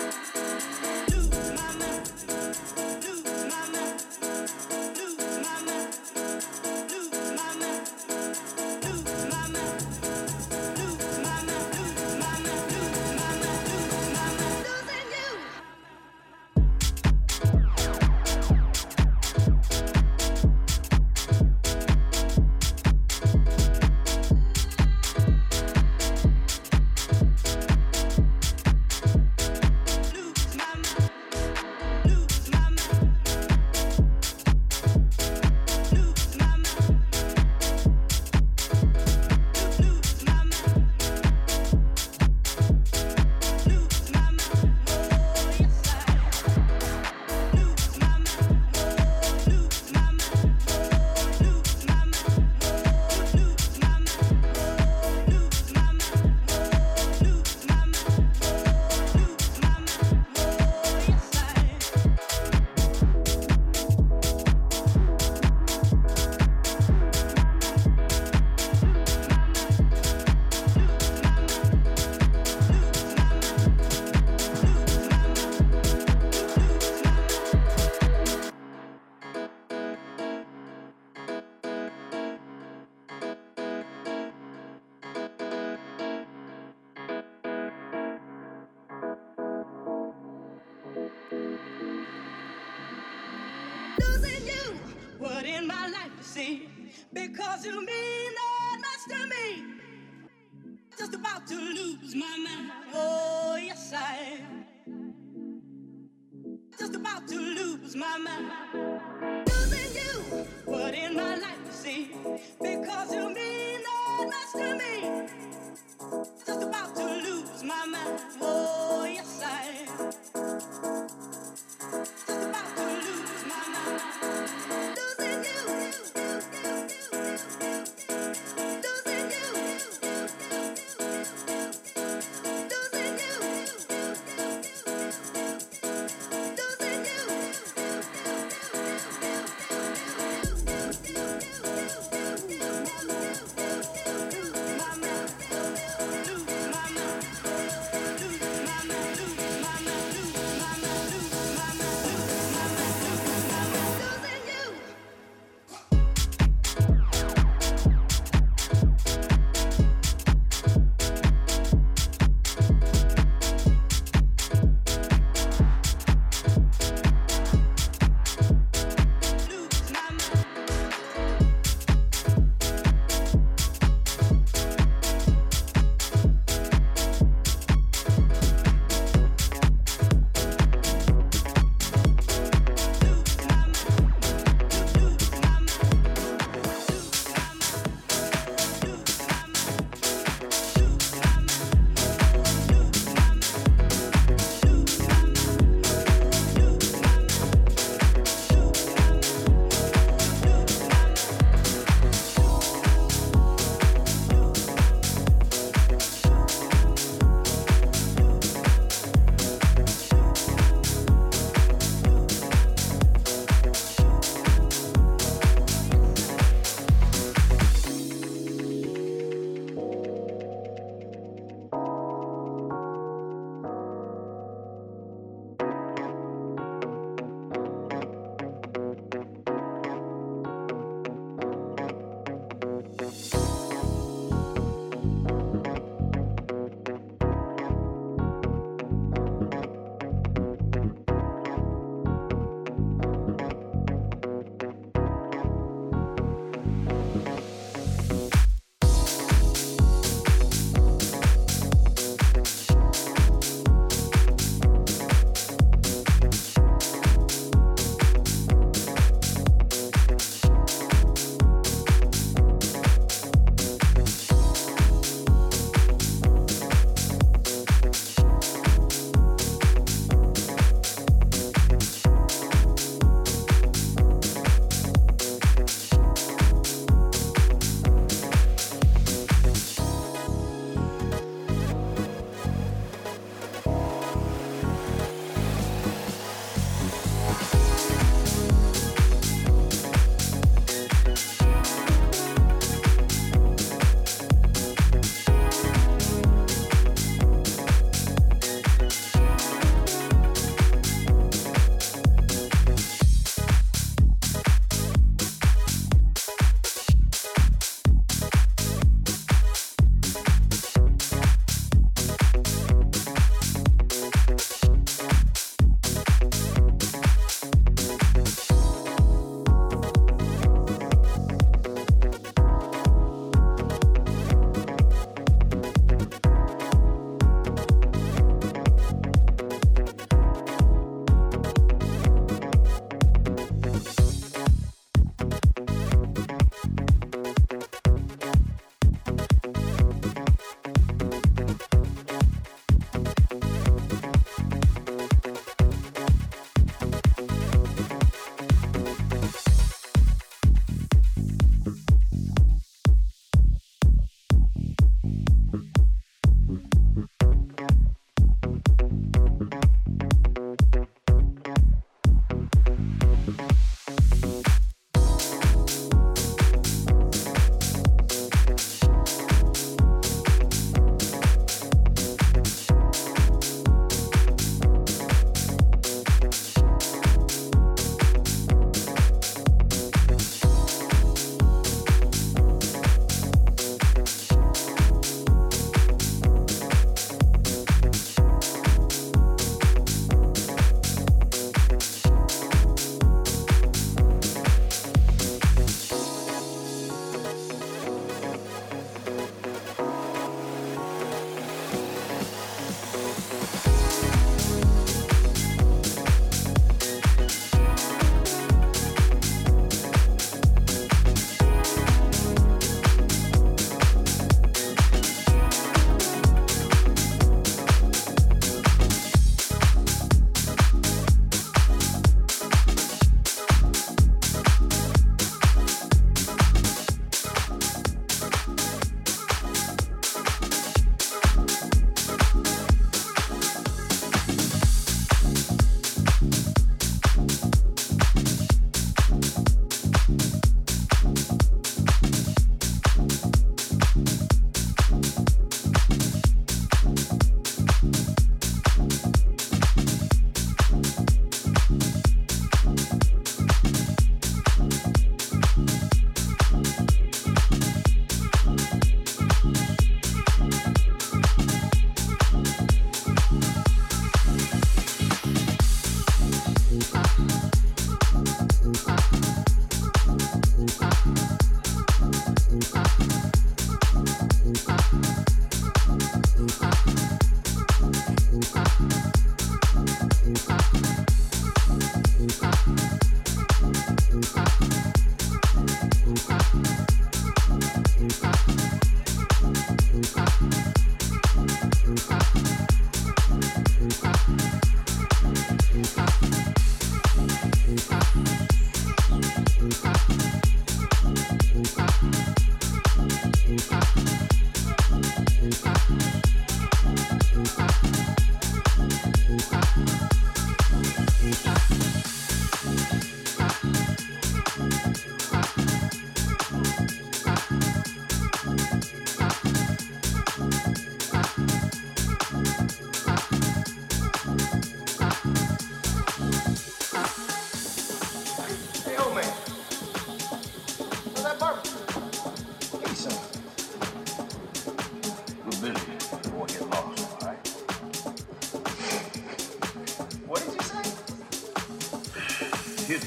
Thank you.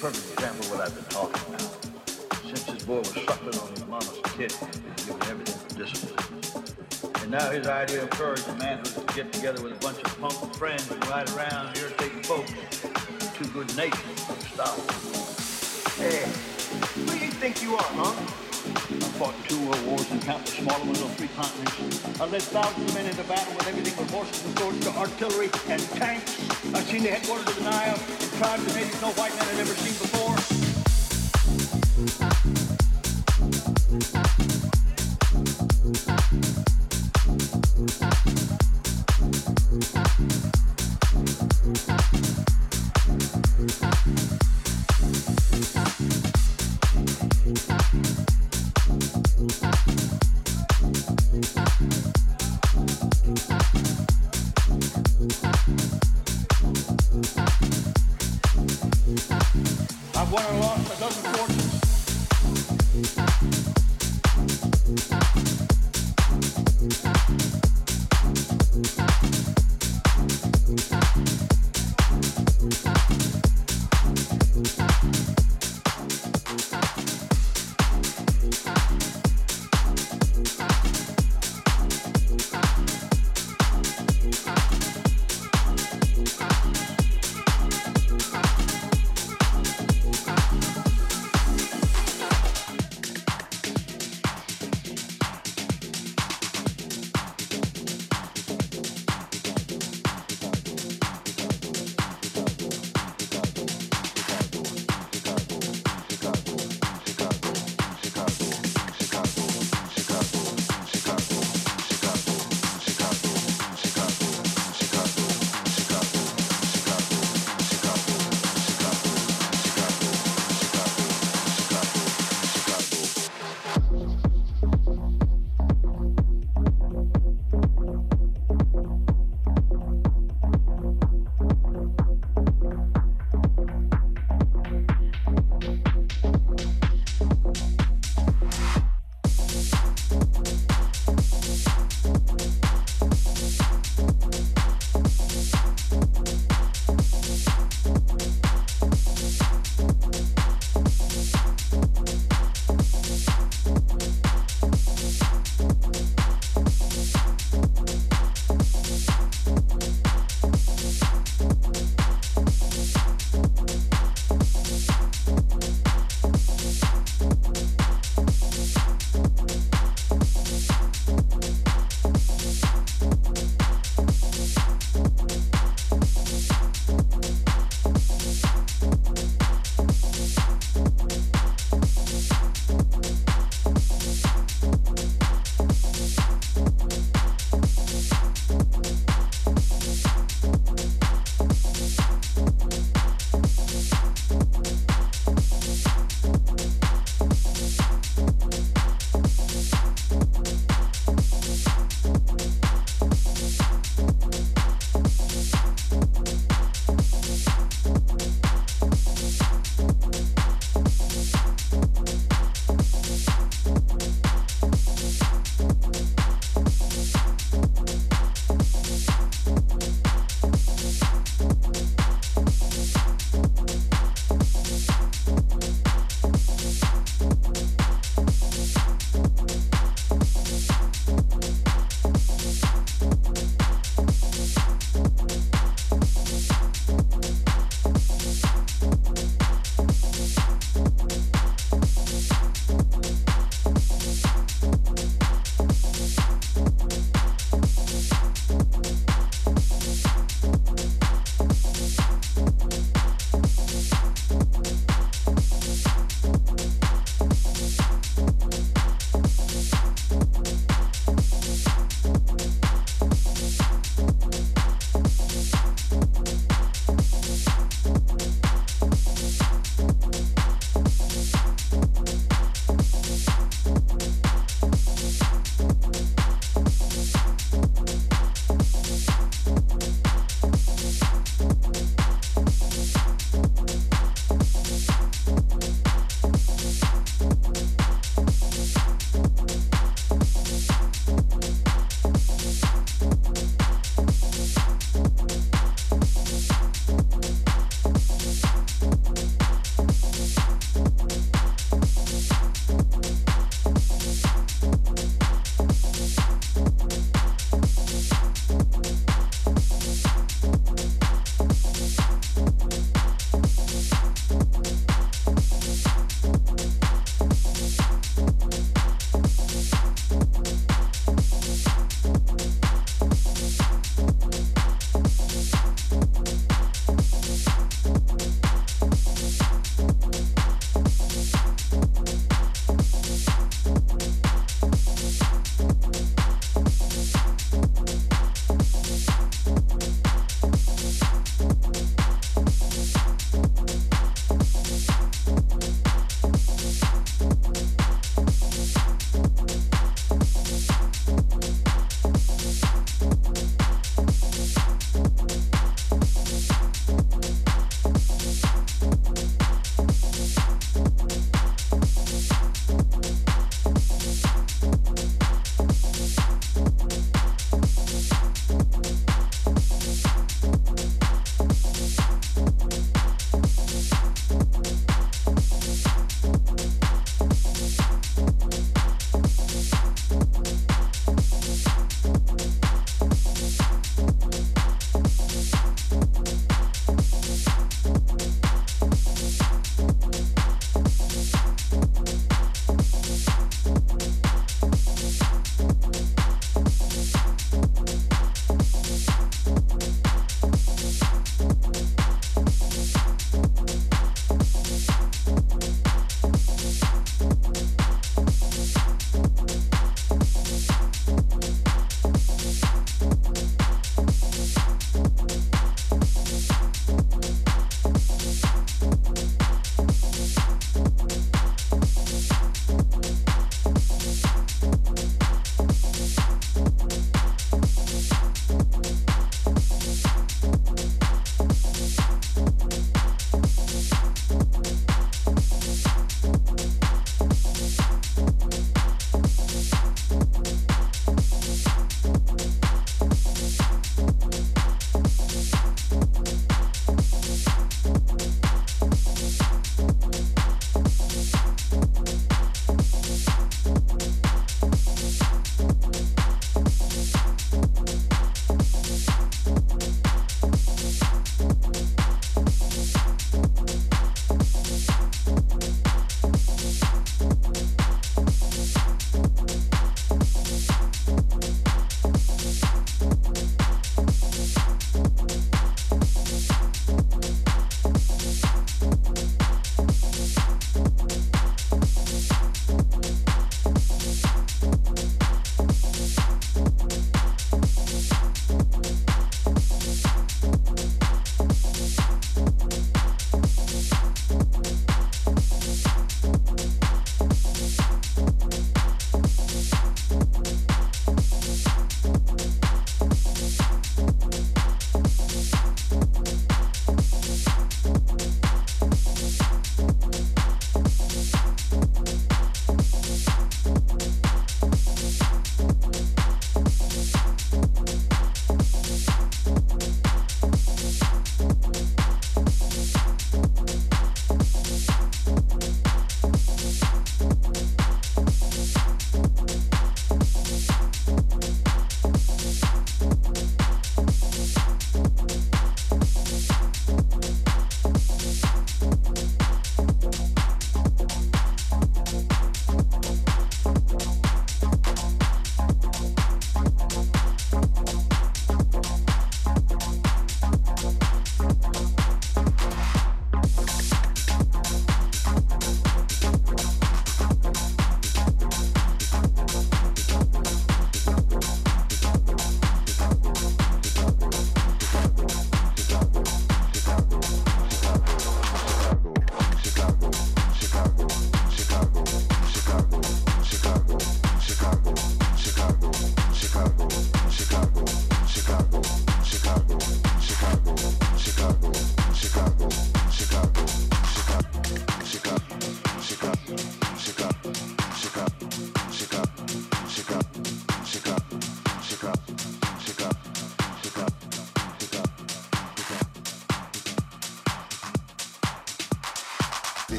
perfect example of what I've been talking about. Since this boy was suckling on his mama's kid, he's given everything for discipline. And now his idea of courage and manhood is to get together with a bunch of punk friends and ride around irritating folks. Too good natured to stop. Hey, who do you think you are, huh? I fought two world wars and countless smaller ones on three continents. I led thousands of men into battle with everything from horses and swords to artillery and tanks. I've seen the headquarters of the Nile tribe that maybe no white man had ever seen before.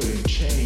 queer and change.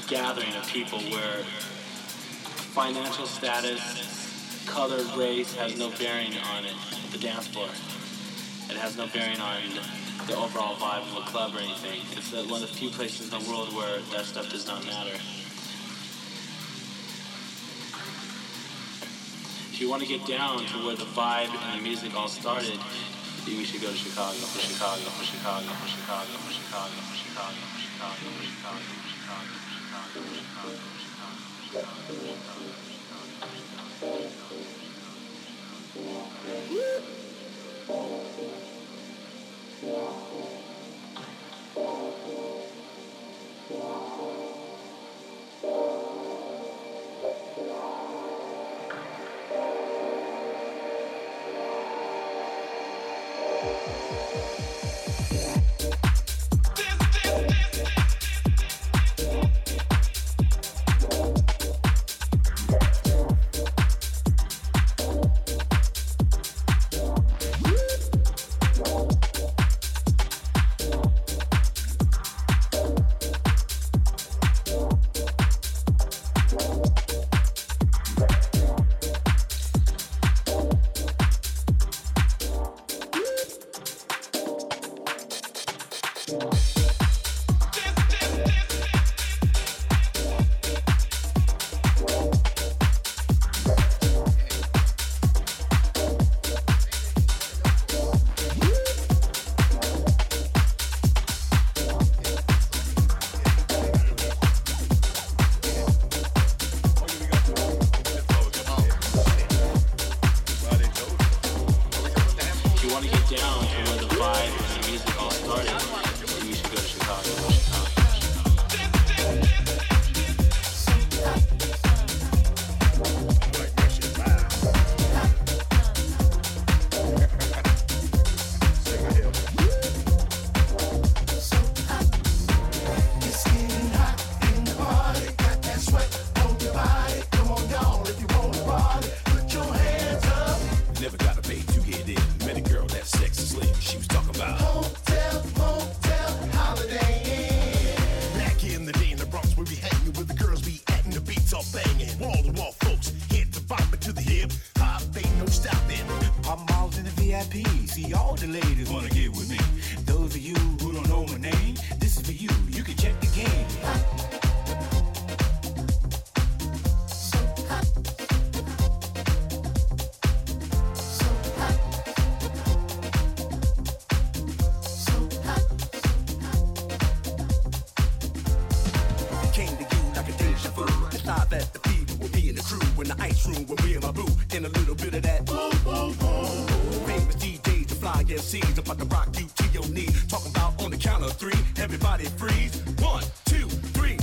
A gathering of people where financial status, color, race has no bearing on it, the dance floor. It has no bearing on the overall vibe of a club or anything. It's one of the few places in the world where that stuff does not matter. If you want to get down to where the vibe and the music all started, we should go to Chicago, Chicago, Chicago, Chicago, Woo! with me and the crew in the ice room with me and my boo. Then a little bit of that. Famous DJs to fly MCs about to rock you to your knees. Talking about on the count of three, everybody freeze. One, two, three.